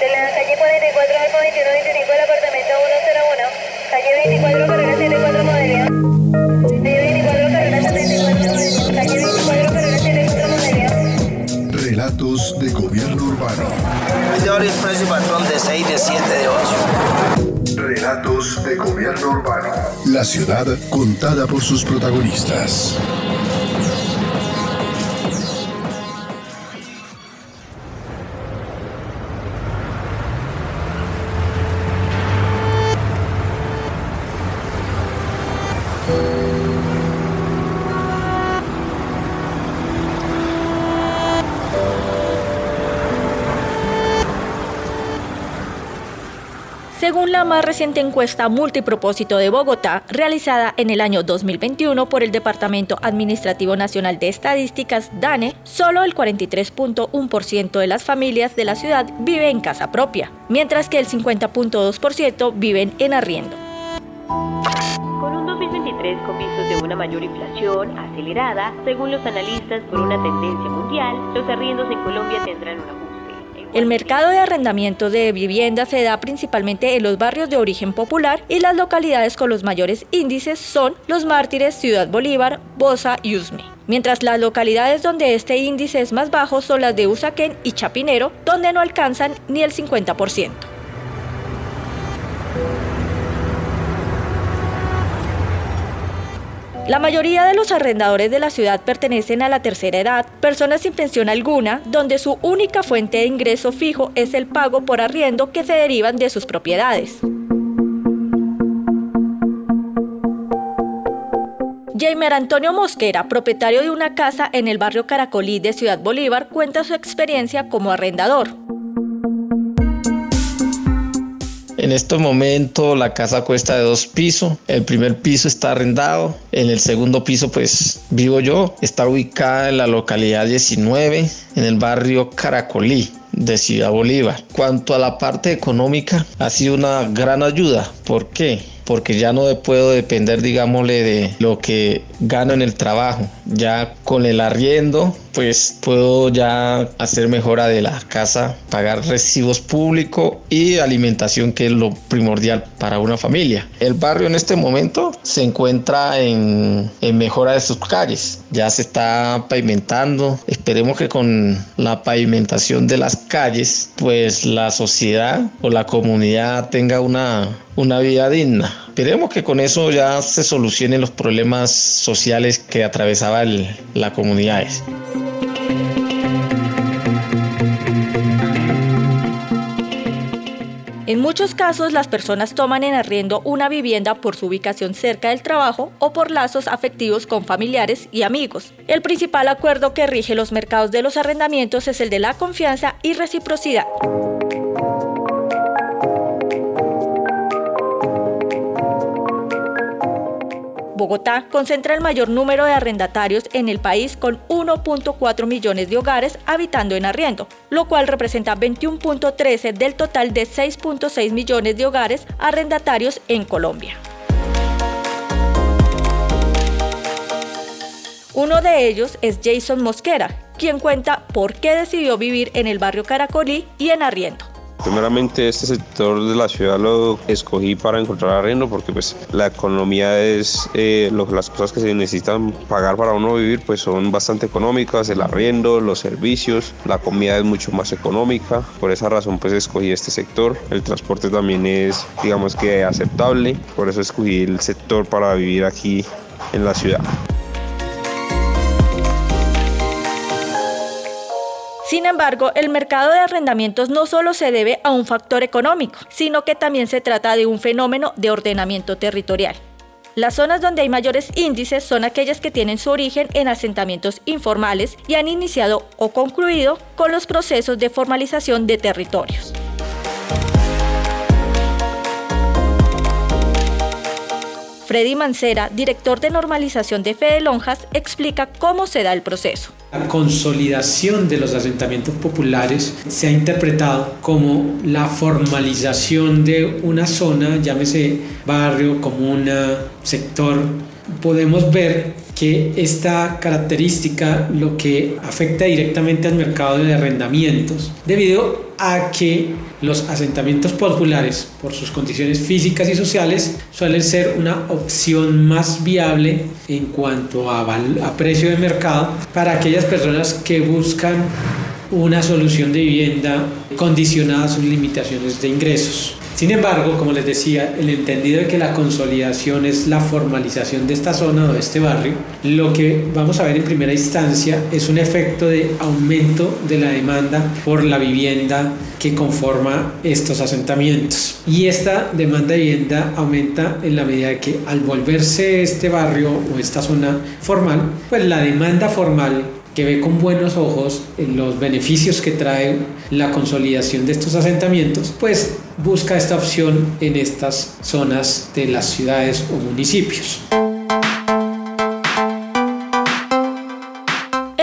de la calle 44 Alfa 2125 del apartamento 101. Calle 24 carrera 74 Modelia. Calle 24 carrera 74 Modelia. Calle 24 carrera 74 Modelia. Relatos de gobierno urbano. de horario expreso y patrón de 6, de 7, de 8. Relatos de gobierno urbano. La ciudad contada por sus protagonistas. Más reciente encuesta multipropósito de Bogotá, realizada en el año 2021 por el Departamento Administrativo Nacional de Estadísticas, DANE, solo el 43.1% de las familias de la ciudad vive en casa propia, mientras que el 50.2% viven en arriendo. Con un 2023 con visos de una mayor inflación acelerada, según los analistas por una tendencia mundial, los arriendos en Colombia tendrán un ajuste. El mercado de arrendamiento de vivienda se da principalmente en los barrios de origen popular y las localidades con los mayores índices son Los Mártires, Ciudad Bolívar, Bosa y Usme. Mientras las localidades donde este índice es más bajo son las de Usaquén y Chapinero, donde no alcanzan ni el 50%. La mayoría de los arrendadores de la ciudad pertenecen a la tercera edad, personas sin pensión alguna, donde su única fuente de ingreso fijo es el pago por arriendo que se derivan de sus propiedades. Jamer Antonio Mosquera, propietario de una casa en el barrio Caracolí de Ciudad Bolívar, cuenta su experiencia como arrendador. En este momento la casa cuesta de dos pisos. El primer piso está arrendado. En el segundo piso pues vivo yo. Está ubicada en la localidad 19, en el barrio Caracolí de Ciudad Bolívar. Cuanto a la parte económica, ha sido una gran ayuda. ¿Por qué? Porque ya no puedo depender, digámosle, de lo que gano en el trabajo. Ya con el arriendo, pues puedo ya hacer mejora de la casa, pagar recibos públicos y alimentación, que es lo primordial para una familia. El barrio en este momento se encuentra en, en mejora de sus calles. Ya se está pavimentando. Esperemos que con la pavimentación de las calles, pues la sociedad o la comunidad tenga una, una vida digna. Esperemos que con eso ya se solucionen los problemas sociales que atravesaba el, la comunidades. En muchos casos, las personas toman en arriendo una vivienda por su ubicación cerca del trabajo o por lazos afectivos con familiares y amigos. El principal acuerdo que rige los mercados de los arrendamientos es el de la confianza y reciprocidad. Bogotá concentra el mayor número de arrendatarios en el país con 1.4 millones de hogares habitando en arriendo, lo cual representa 21.13 del total de 6.6 millones de hogares arrendatarios en Colombia. Uno de ellos es Jason Mosquera, quien cuenta por qué decidió vivir en el barrio Caracolí y en arriendo. Primeramente este sector de la ciudad lo escogí para encontrar arriendo porque pues la economía es eh, las cosas que se necesitan pagar para uno vivir pues son bastante económicas, el arriendo, los servicios, la comida es mucho más económica, por esa razón pues escogí este sector, el transporte también es digamos que aceptable, por eso escogí el sector para vivir aquí en la ciudad. Sin embargo, el mercado de arrendamientos no solo se debe a un factor económico, sino que también se trata de un fenómeno de ordenamiento territorial. Las zonas donde hay mayores índices son aquellas que tienen su origen en asentamientos informales y han iniciado o concluido con los procesos de formalización de territorios. Freddy Mancera, director de normalización de Fede Lonjas, explica cómo se da el proceso. La consolidación de los asentamientos populares se ha interpretado como la formalización de una zona, llámese barrio, comuna, sector. Podemos ver que esta característica lo que afecta directamente al mercado de arrendamientos, debido a que los asentamientos populares, por sus condiciones físicas y sociales, suelen ser una opción más viable en cuanto a, precio de mercado para aquellas personas que buscan una solución de vivienda condicionada a sus limitaciones de ingresos. Sin embargo, como les decía, el entendido de que la consolidación es la formalización de esta zona o de este barrio, lo que vamos a ver en primera instancia es un efecto de aumento de la demanda por la vivienda que conforma estos asentamientos. Y esta demanda de vivienda aumenta en la medida de que al volverse este barrio o esta zona formal, pues la demanda formal que ve con buenos ojos los beneficios que trae la consolidación de estos asentamientos, pues busca esta opción en estas zonas de las ciudades o municipios.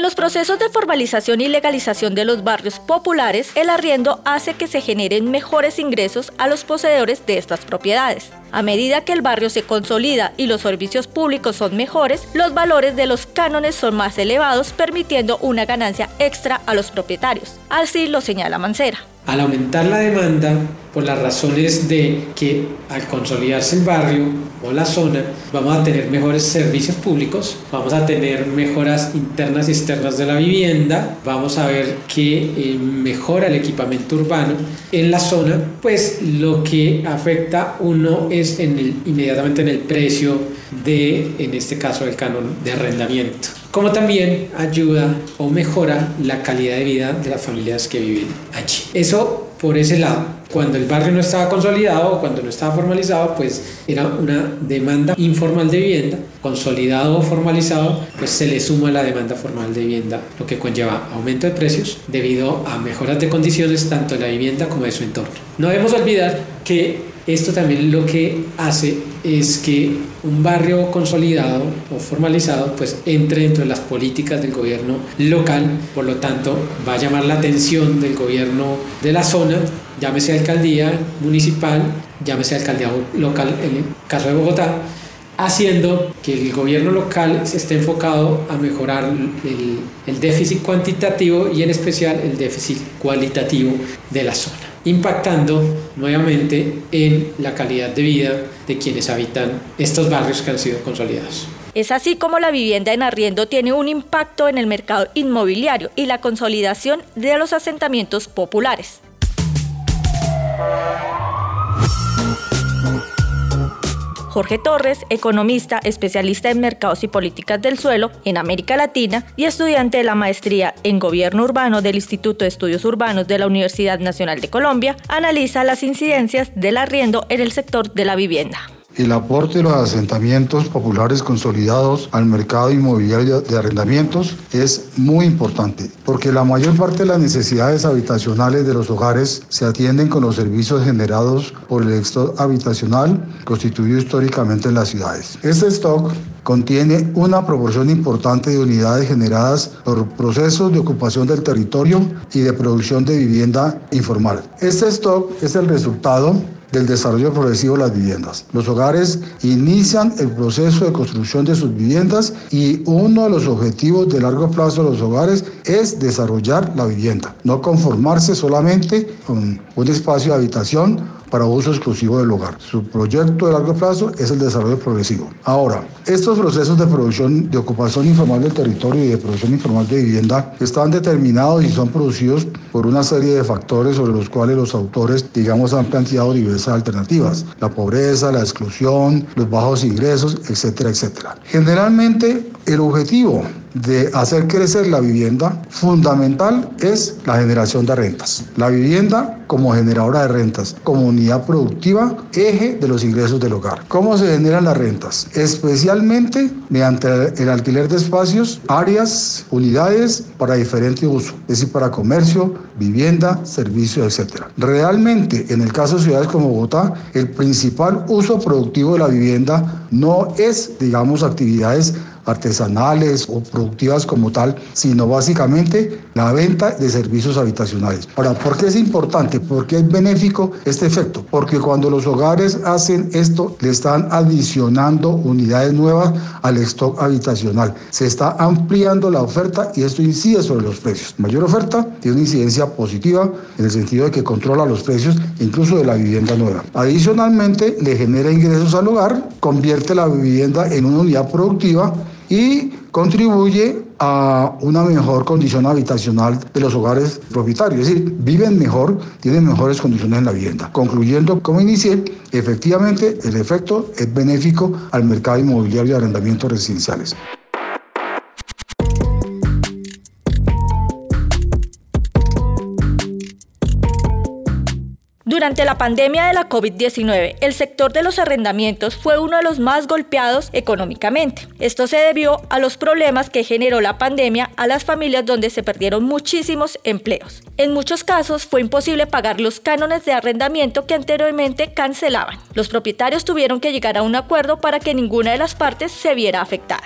En los procesos de formalización y legalización de los barrios populares, el arriendo hace que se generen mejores ingresos a los poseedores de estas propiedades. A medida que el barrio se consolida y los servicios públicos son mejores, los valores de los cánones son más elevados, permitiendo una ganancia extra a los propietarios. Así lo señala Mancera. Al aumentar la demanda, por las razones de que al consolidarse el barrio o la zona, vamos a tener mejores servicios públicos, vamos a tener mejoras internas y externas de la vivienda, vamos a ver que eh, mejora el equipamiento urbano en la zona, pues lo que afecta uno es inmediatamente en el precio de, en este caso, el canon de arrendamiento como también ayuda o mejora la calidad de vida de las familias que viven allí. Eso por ese lado. Cuando el barrio no estaba consolidado cuando no estaba formalizado, pues era una demanda informal de vivienda. Consolidado o formalizado, pues se le suma la demanda formal de vivienda, lo que conlleva aumento de precios debido a mejoras de condiciones tanto de la vivienda como de su entorno. No debemos olvidar que esto también lo que hace es que un barrio consolidado o formalizado pues entre dentro de las políticas del gobierno local, por lo tanto va a llamar la atención del gobierno de la zona, llámese alcaldía municipal, llámese alcaldía local en el caso de Bogotá, haciendo que el gobierno local se esté enfocado a mejorar el, el déficit cuantitativo y en especial el déficit cualitativo de la zona impactando nuevamente en la calidad de vida de quienes habitan estos barrios que han sido consolidados. Es así como la vivienda en arriendo tiene un impacto en el mercado inmobiliario y la consolidación de los asentamientos populares. Jorge Torres, economista, especialista en mercados y políticas del suelo en América Latina y estudiante de la maestría en gobierno urbano del Instituto de Estudios Urbanos de la Universidad Nacional de Colombia, analiza las incidencias del arriendo en el sector de la vivienda. El aporte de los asentamientos populares consolidados al mercado inmobiliario de arrendamientos es muy importante, porque la mayor parte de las necesidades habitacionales de los hogares se atienden con los servicios generados por el stock habitacional constituido históricamente en las ciudades. Este stock contiene una proporción importante de unidades generadas por procesos de ocupación del territorio y de producción de vivienda informal. Este stock es el resultado del desarrollo progresivo de las viviendas. Los hogares inician el proceso de construcción de sus viviendas y uno de los objetivos de largo plazo de los hogares es desarrollar la vivienda, no conformarse solamente con un espacio de habitación para uso exclusivo del hogar. Su proyecto de largo plazo es el desarrollo progresivo. Ahora, estos procesos de producción, de ocupación informal del territorio y de producción informal de vivienda están determinados y son producidos por una serie de factores sobre los cuales los autores, digamos, han planteado diversas alternativas. La pobreza, la exclusión, los bajos ingresos, etcétera, etcétera. Generalmente, el objetivo de hacer crecer la vivienda, fundamental es la generación de rentas. La vivienda como generadora de rentas, como unidad productiva, eje de los ingresos del hogar. ¿Cómo se generan las rentas? Especialmente mediante el alquiler de espacios, áreas, unidades para diferente uso, es decir, para comercio, vivienda, servicios, etc. Realmente, en el caso de ciudades como Bogotá, el principal uso productivo de la vivienda no es, digamos, actividades artesanales o productivas como tal, sino básicamente la venta de servicios habitacionales. Ahora, ¿por qué es importante? ¿Por qué es benéfico este efecto? Porque cuando los hogares hacen esto, le están adicionando unidades nuevas al stock habitacional. Se está ampliando la oferta y esto incide sobre los precios. Mayor oferta tiene una incidencia positiva en el sentido de que controla los precios incluso de la vivienda nueva. Adicionalmente, le genera ingresos al hogar, convierte la vivienda en una unidad productiva y contribuye a una mejor condición habitacional de los hogares propietarios, es decir, viven mejor, tienen mejores condiciones en la vivienda. Concluyendo, como inicié, efectivamente el efecto es benéfico al mercado inmobiliario de arrendamientos residenciales. Durante la pandemia de la COVID-19, el sector de los arrendamientos fue uno de los más golpeados económicamente. Esto se debió a los problemas que generó la pandemia a las familias donde se perdieron muchísimos empleos. En muchos casos fue imposible pagar los cánones de arrendamiento que anteriormente cancelaban. Los propietarios tuvieron que llegar a un acuerdo para que ninguna de las partes se viera afectada.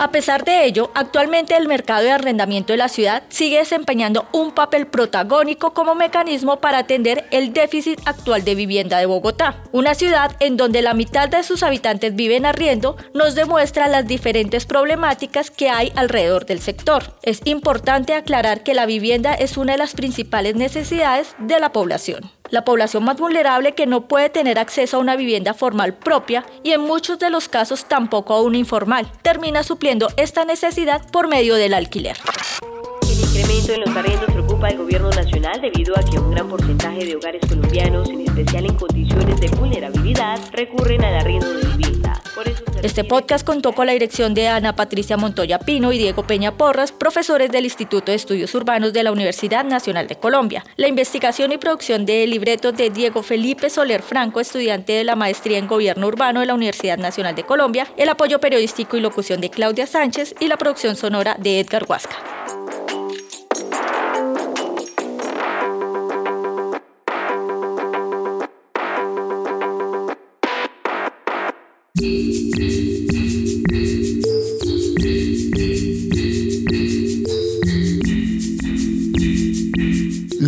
A pesar de ello, actualmente el mercado de arrendamiento de la ciudad sigue desempeñando un papel protagónico como mecanismo para atender el déficit actual de vivienda de Bogotá. Una ciudad en donde la mitad de sus habitantes viven arriendo nos demuestra las diferentes problemáticas que hay alrededor del sector. Es importante aclarar que la vivienda es una de las principales necesidades de la población la población más vulnerable que no puede tener acceso a una vivienda formal propia y en muchos de los casos tampoco a una informal, termina supliendo esta necesidad por medio del alquiler. El incremento en los arriendos preocupa al gobierno nacional debido a que un gran porcentaje de hogares colombianos, en especial en condiciones de vulnerabilidad, recurren al arriendo de vivienda. Este podcast contó con la dirección de Ana Patricia Montoya Pino y Diego Peña Porras, profesores del Instituto de Estudios Urbanos de la Universidad Nacional de Colombia. La investigación y producción del libreto de Diego Felipe Soler Franco, estudiante de la maestría en Gobierno Urbano de la Universidad Nacional de Colombia, el apoyo periodístico y locución de Claudia Sánchez y la producción sonora de Edgar Huasca.